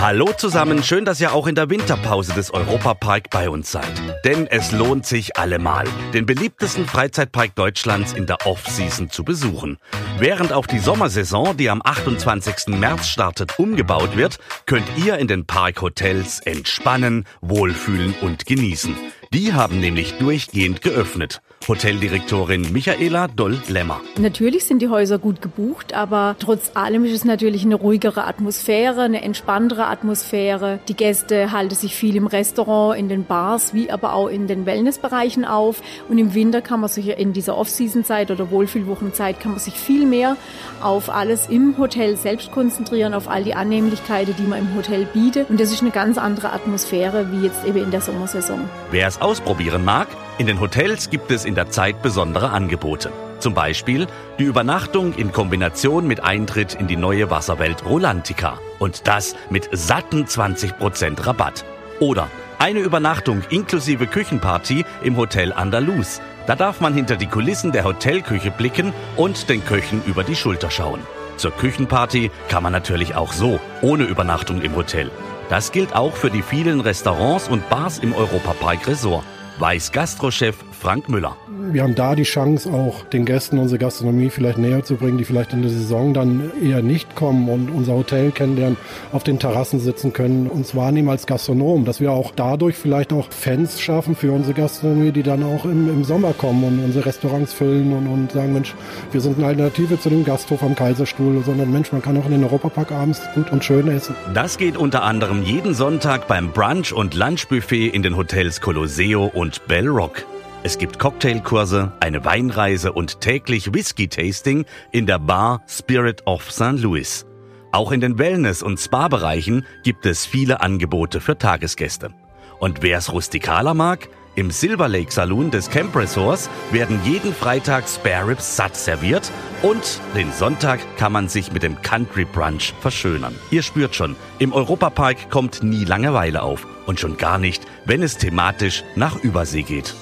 Hallo zusammen, schön, dass ihr auch in der Winterpause des Europapark bei uns seid. Denn es lohnt sich allemal, den beliebtesten Freizeitpark Deutschlands in der Off-Season zu besuchen. Während auf die Sommersaison, die am 28. März startet, umgebaut wird, könnt ihr in den Parkhotels entspannen, wohlfühlen und genießen. Die haben nämlich durchgehend geöffnet. Hoteldirektorin Michaela Doll-Lemmer. Natürlich sind die Häuser gut gebucht, aber trotz allem ist es natürlich eine ruhigere Atmosphäre, eine entspanntere Atmosphäre. Die Gäste halten sich viel im Restaurant, in den Bars, wie aber auch in den Wellnessbereichen auf. Und im Winter kann man sich in dieser Off-Season-Zeit oder Wohlfühlwochenzeit kann man sich viel mehr auf alles im Hotel selbst konzentrieren, auf all die Annehmlichkeiten, die man im Hotel bietet. Und das ist eine ganz andere Atmosphäre wie jetzt eben in der Sommersaison. Wer es ausprobieren mag, in den Hotels gibt es in der Zeit besondere Angebote. Zum Beispiel die Übernachtung in Kombination mit Eintritt in die neue Wasserwelt Rolantica. Und das mit satten 20% Rabatt. Oder eine Übernachtung inklusive Küchenparty im Hotel Andalus. Da darf man hinter die Kulissen der Hotelküche blicken und den Köchen über die Schulter schauen. Zur Küchenparty kann man natürlich auch so, ohne Übernachtung im Hotel. Das gilt auch für die vielen Restaurants und Bars im Europapark Resort weiß Gastrochef Frank Müller. Wir haben da die Chance, auch den Gästen unsere Gastronomie vielleicht näher zu bringen, die vielleicht in der Saison dann eher nicht kommen und unser Hotel kennenlernen, auf den Terrassen sitzen können, uns wahrnehmen als Gastronom, dass wir auch dadurch vielleicht auch Fans schaffen für unsere Gastronomie, die dann auch im, im Sommer kommen und unsere Restaurants füllen und, und sagen, Mensch, wir sind eine Alternative zu dem Gasthof am Kaiserstuhl, sondern Mensch, man kann auch in den Europapark abends gut und schön essen. Das geht unter anderem jeden Sonntag beim Brunch- und Lunchbuffet in den Hotels Colosseo und Bell Rock. Es gibt Cocktailkurse, eine Weinreise und täglich Whisky-Tasting in der Bar Spirit of St. Louis. Auch in den Wellness- und Spa-Bereichen gibt es viele Angebote für Tagesgäste. Und wer es rustikaler mag, im Silver Lake Saloon des Camp Resorts werden jeden Freitag Spare Ribs satt serviert und den Sonntag kann man sich mit dem Country Brunch verschönern. Ihr spürt schon, im Europapark kommt nie Langeweile auf und schon gar nicht, wenn es thematisch nach Übersee geht.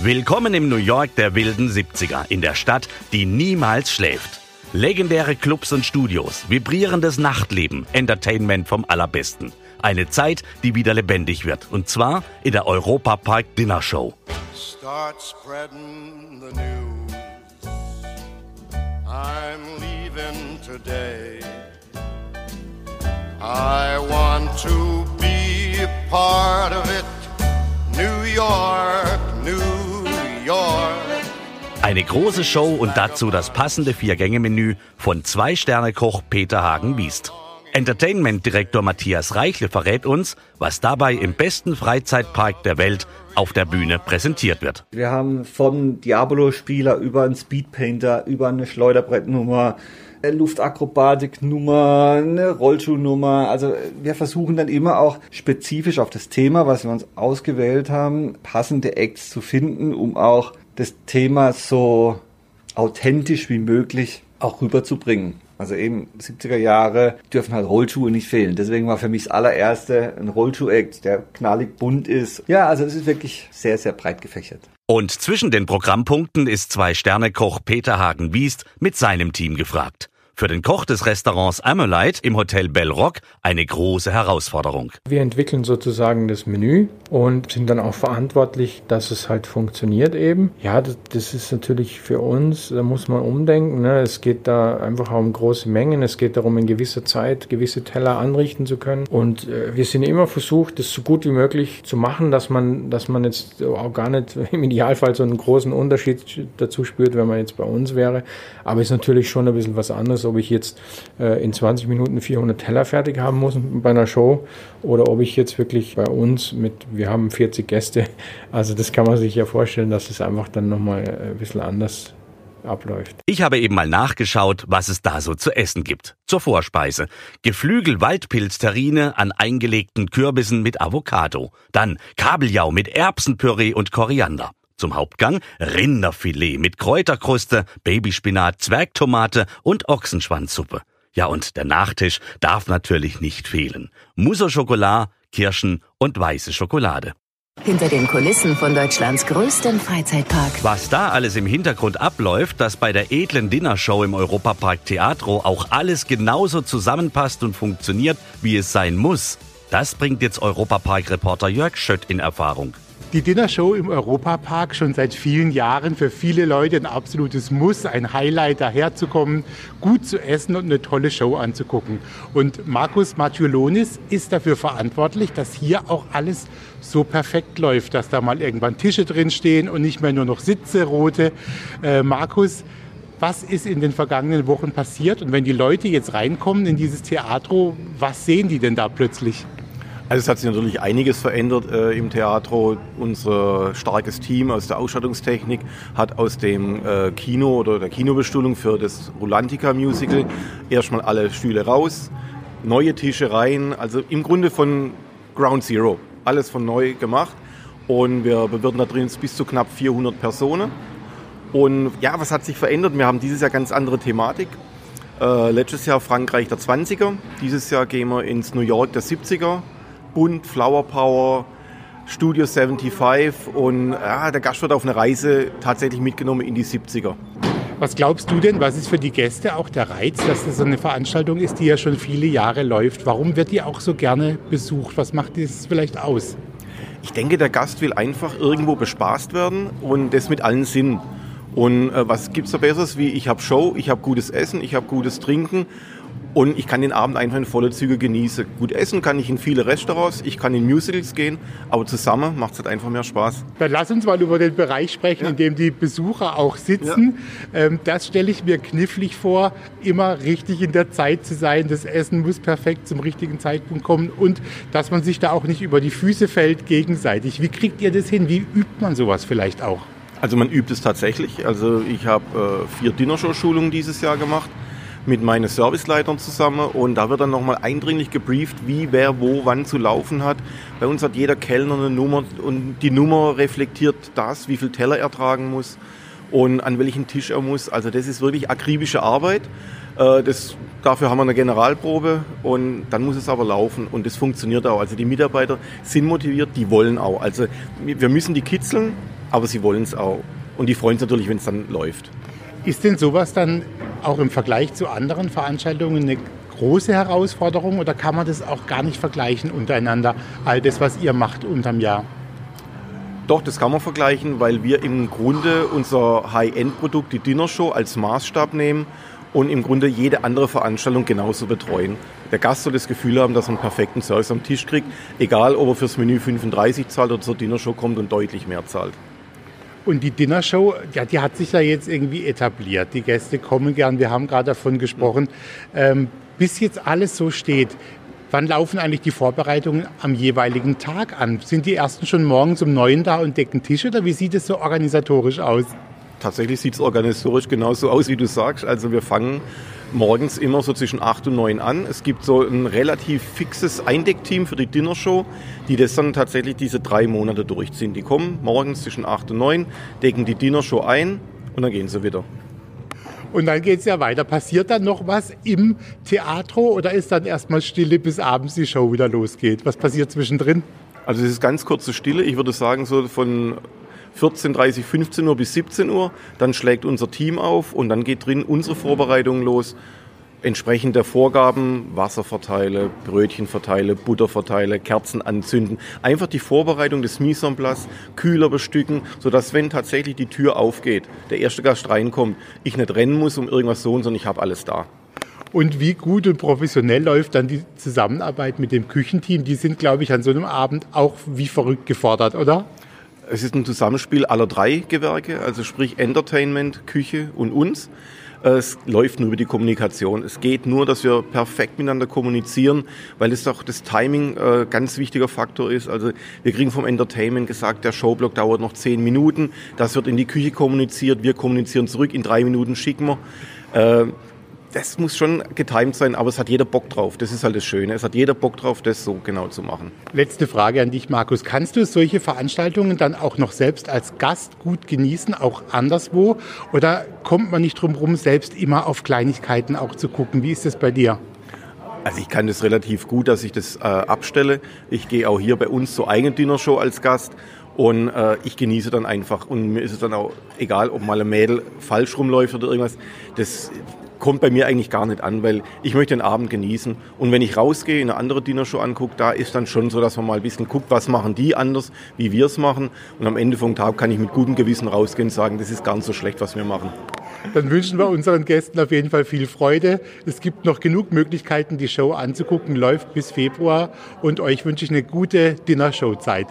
Willkommen im New York der wilden 70er, in der Stadt, die niemals schläft. Legendäre Clubs und Studios, vibrierendes Nachtleben, Entertainment vom Allerbesten. Eine Zeit, die wieder lebendig wird. Und zwar in der Europa Park Dinner Show. Start spreading the news. I'm leaving today. I want to be part of it. New York, eine große Show und dazu das passende Vier-Gänge-Menü von Zwei-Sterne-Koch Peter Hagen-Wiest. Entertainment-Direktor Matthias Reichle verrät uns, was dabei im besten Freizeitpark der Welt auf der Bühne präsentiert wird. Wir haben vom Diabolo-Spieler über einen Speedpainter, über eine Schleuderbrettnummer, Luftakrobatiknummer, eine Rollschuhnummer. Also wir versuchen dann immer auch spezifisch auf das Thema, was wir uns ausgewählt haben, passende Acts zu finden, um auch das Thema so authentisch wie möglich auch rüberzubringen. Also eben 70er Jahre dürfen halt Rollschuhe nicht fehlen. Deswegen war für mich das allererste ein Rollschuh-Act, der knallig bunt ist. Ja, also es ist wirklich sehr, sehr breit gefächert. Und zwischen den Programmpunkten ist Zwei-Sterne-Koch Peter Hagen-Wiest mit seinem Team gefragt für den Koch des Restaurants Amolite im Hotel Bell Rock eine große Herausforderung. Wir entwickeln sozusagen das Menü und sind dann auch verantwortlich, dass es halt funktioniert eben. Ja, das, das ist natürlich für uns, da muss man umdenken. Ne? Es geht da einfach um große Mengen. Es geht darum, in gewisser Zeit gewisse Teller anrichten zu können. Und äh, wir sind immer versucht, das so gut wie möglich zu machen, dass man, dass man jetzt auch gar nicht im Idealfall so einen großen Unterschied dazu spürt, wenn man jetzt bei uns wäre. Aber ist natürlich schon ein bisschen was anderes ob ich jetzt äh, in 20 Minuten 400 Teller fertig haben muss bei einer Show oder ob ich jetzt wirklich bei uns mit, wir haben 40 Gäste, also das kann man sich ja vorstellen, dass es einfach dann nochmal ein bisschen anders abläuft. Ich habe eben mal nachgeschaut, was es da so zu essen gibt. Zur Vorspeise. Geflügel Waldpilzterrine an eingelegten Kürbissen mit Avocado. Dann Kabeljau mit Erbsenpüree und Koriander. Zum Hauptgang Rinderfilet mit Kräuterkruste, Babyspinat, Zwergtomate und Ochsenschwanzsuppe. Ja, und der Nachtisch darf natürlich nicht fehlen. Mousse Schokolade, Kirschen und weiße Schokolade. Hinter den Kulissen von Deutschlands größtem Freizeitpark. Was da alles im Hintergrund abläuft, dass bei der edlen Dinnershow im Europapark Theatro auch alles genauso zusammenpasst und funktioniert, wie es sein muss, das bringt jetzt Europapark-Reporter Jörg Schött in Erfahrung. Die Dinnershow im Europapark schon seit vielen Jahren für viele Leute ein absolutes Muss, ein Highlight daherzukommen, gut zu essen und eine tolle Show anzugucken. Und Markus Mathiolonis ist dafür verantwortlich, dass hier auch alles so perfekt läuft, dass da mal irgendwann Tische drin stehen und nicht mehr nur noch Sitze rote. Äh, Markus, was ist in den vergangenen Wochen passiert? Und wenn die Leute jetzt reinkommen in dieses Theatro, was sehen die denn da plötzlich? Also es hat sich natürlich einiges verändert äh, im Theatro. Unser starkes Team aus der Ausstattungstechnik hat aus dem äh, Kino oder der Kinobestuhlung für das Rulantica Musical erstmal alle Stühle raus, neue Tische rein, also im Grunde von Ground Zero, alles von neu gemacht. Und wir bewirten da drin bis zu knapp 400 Personen. Und ja, was hat sich verändert? Wir haben dieses Jahr ganz andere Thematik. Äh, letztes Jahr Frankreich der 20er, dieses Jahr gehen wir ins New York der 70er bunt, Flower Power, Studio 75 und ja, der Gast wird auf eine Reise tatsächlich mitgenommen in die 70er. Was glaubst du denn, was ist für die Gäste auch der Reiz, dass das so eine Veranstaltung ist, die ja schon viele Jahre läuft? Warum wird die auch so gerne besucht? Was macht das vielleicht aus? Ich denke, der Gast will einfach irgendwo bespaßt werden und das mit allen Sinnen. Und äh, was es da Besseres wie ich habe Show, ich habe gutes Essen, ich habe gutes Trinken und ich kann den Abend einfach in volle Züge genießen. Gut essen kann ich in viele Restaurants, ich kann in Musicals gehen, aber zusammen macht es halt einfach mehr Spaß. Dann lass uns mal über den Bereich sprechen, ja. in dem die Besucher auch sitzen. Ja. Ähm, das stelle ich mir knifflig vor, immer richtig in der Zeit zu sein. Das Essen muss perfekt zum richtigen Zeitpunkt kommen und dass man sich da auch nicht über die Füße fällt gegenseitig. Wie kriegt ihr das hin? Wie übt man sowas vielleicht auch? Also man übt es tatsächlich. Also ich habe äh, vier Dinnershow-Schulungen dieses Jahr gemacht mit meinen Serviceleitern zusammen und da wird dann nochmal eindringlich gebrieft, wie wer wo wann zu laufen hat. Bei uns hat jeder Kellner eine Nummer und die Nummer reflektiert das, wie viel Teller er tragen muss und an welchen Tisch er muss. Also das ist wirklich akribische Arbeit. Äh, das, dafür haben wir eine Generalprobe und dann muss es aber laufen und das funktioniert auch. Also die Mitarbeiter sind motiviert, die wollen auch. Also wir müssen die kitzeln, aber sie wollen es auch. Und die freuen sich natürlich, wenn es dann läuft. Ist denn sowas dann auch im Vergleich zu anderen Veranstaltungen eine große Herausforderung oder kann man das auch gar nicht vergleichen untereinander, all das, was ihr macht unterm Jahr? Doch, das kann man vergleichen, weil wir im Grunde unser High-End-Produkt, die Dinnershow, als Maßstab nehmen und im Grunde jede andere Veranstaltung genauso betreuen. Der Gast soll das Gefühl haben, dass er einen perfekten Service am Tisch kriegt, egal ob er fürs Menü 35 zahlt oder zur Dinnershow kommt und deutlich mehr zahlt. Und die Dinnershow, ja, die hat sich ja jetzt irgendwie etabliert. Die Gäste kommen gern, wir haben gerade davon gesprochen. Ähm, bis jetzt alles so steht, wann laufen eigentlich die Vorbereitungen am jeweiligen Tag an? Sind die ersten schon morgens um neun da und decken Tische oder wie sieht es so organisatorisch aus? Tatsächlich sieht es organisatorisch genauso aus, wie du sagst. Also wir fangen morgens immer so zwischen 8 und 9 an. Es gibt so ein relativ fixes Eindeckteam für die Dinnershow, die das dann tatsächlich diese drei Monate durchziehen. Die kommen morgens zwischen 8 und 9, decken die Dinnershow ein und dann gehen sie wieder. Und dann geht es ja weiter. Passiert dann noch was im Theatro oder ist dann erstmal Stille, bis abends die Show wieder losgeht? Was passiert zwischendrin? Also es ist ganz kurze Stille. Ich würde sagen, so von 14.30, 15 Uhr bis 17 Uhr. Dann schlägt unser Team auf und dann geht drin unsere Vorbereitung los. Entsprechend der Vorgaben Wasser verteile, Brötchen verteile, Butter verteile, Kerzen anzünden. Einfach die Vorbereitung des Mise Kühler bestücken, sodass wenn tatsächlich die Tür aufgeht, der erste Gast reinkommt, ich nicht rennen muss um irgendwas so, sondern ich habe alles da. Und wie gut und professionell läuft dann die Zusammenarbeit mit dem Küchenteam? Die sind, glaube ich, an so einem Abend auch wie verrückt gefordert, oder? Es ist ein Zusammenspiel aller drei Gewerke, also sprich Entertainment, Küche und uns. Es läuft nur über die Kommunikation. Es geht nur, dass wir perfekt miteinander kommunizieren, weil es auch das Timing äh, ganz wichtiger Faktor ist. Also wir kriegen vom Entertainment gesagt, der Showblock dauert noch zehn Minuten. Das wird in die Küche kommuniziert. Wir kommunizieren zurück. In drei Minuten schicken wir. Äh, das muss schon getimt sein, aber es hat jeder Bock drauf. Das ist halt das Schöne. Es hat jeder Bock drauf, das so genau zu machen. Letzte Frage an dich, Markus. Kannst du solche Veranstaltungen dann auch noch selbst als Gast gut genießen, auch anderswo? Oder kommt man nicht drum herum, selbst immer auf Kleinigkeiten auch zu gucken? Wie ist das bei dir? Also ich kann das relativ gut, dass ich das äh, abstelle. Ich gehe auch hier bei uns zur eigenen Dinnershow als Gast und äh, ich genieße dann einfach. Und mir ist es dann auch egal, ob mal ein Mädel falsch rumläuft oder irgendwas. Das kommt bei mir eigentlich gar nicht an, weil ich möchte den Abend genießen. Und wenn ich rausgehe, eine andere Dinnershow angucke, da ist dann schon so, dass man mal ein bisschen guckt, was machen die anders, wie wir es machen. Und am Ende vom Tag kann ich mit gutem Gewissen rausgehen und sagen, das ist gar nicht so schlecht, was wir machen. Dann wünschen wir unseren Gästen auf jeden Fall viel Freude. Es gibt noch genug Möglichkeiten, die Show anzugucken, läuft bis Februar. Und euch wünsche ich eine gute Dinnershow-Zeit.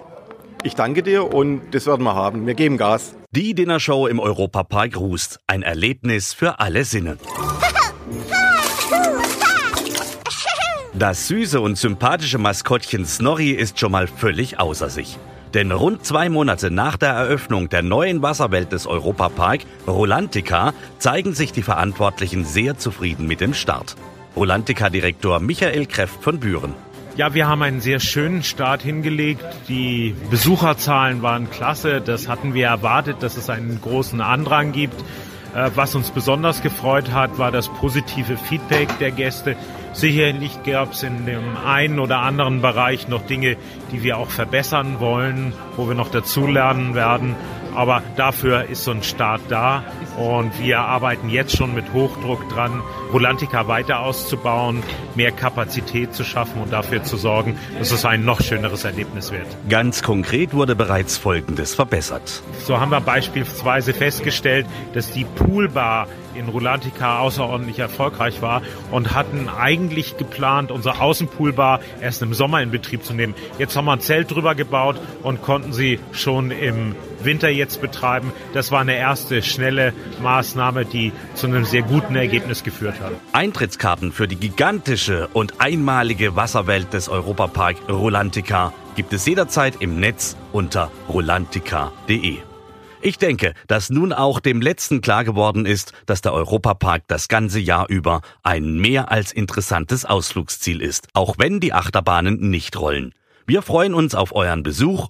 Ich danke dir und das werden wir haben. Wir geben Gas. Die Dinnershow im Europapark Rust. Ein Erlebnis für alle Sinne. Das süße und sympathische Maskottchen Snorri ist schon mal völlig außer sich. Denn rund zwei Monate nach der Eröffnung der neuen Wasserwelt des Europapark, Rolantica, zeigen sich die Verantwortlichen sehr zufrieden mit dem Start. Rolantica-Direktor Michael Kreft von Büren. Ja, wir haben einen sehr schönen Start hingelegt. Die Besucherzahlen waren klasse. Das hatten wir erwartet, dass es einen großen Andrang gibt. Äh, was uns besonders gefreut hat, war das positive Feedback der Gäste. Sicherlich gab es in dem einen oder anderen Bereich noch Dinge, die wir auch verbessern wollen, wo wir noch dazulernen werden. Aber dafür ist so ein Start da und wir arbeiten jetzt schon mit Hochdruck dran, Volantica weiter auszubauen, mehr Kapazität zu schaffen und dafür zu sorgen, dass es ein noch schöneres Erlebnis wird. Ganz konkret wurde bereits Folgendes verbessert. So haben wir beispielsweise festgestellt, dass die Poolbar in Rulantica außerordentlich erfolgreich war und hatten eigentlich geplant, unsere Außenpoolbar erst im Sommer in Betrieb zu nehmen. Jetzt haben wir ein Zelt drüber gebaut und konnten sie schon im Winter jetzt betreiben. Das war eine erste schnelle Maßnahme, die zu einem sehr guten Ergebnis geführt hat. Eintrittskarten für die gigantische und einmalige Wasserwelt des Europapark Rolantica gibt es jederzeit im Netz unter rolantica.de. Ich denke, dass nun auch dem letzten klar geworden ist, dass der Europapark das ganze Jahr über ein mehr als interessantes Ausflugsziel ist, auch wenn die Achterbahnen nicht rollen. Wir freuen uns auf euren Besuch.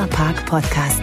Park Podcast.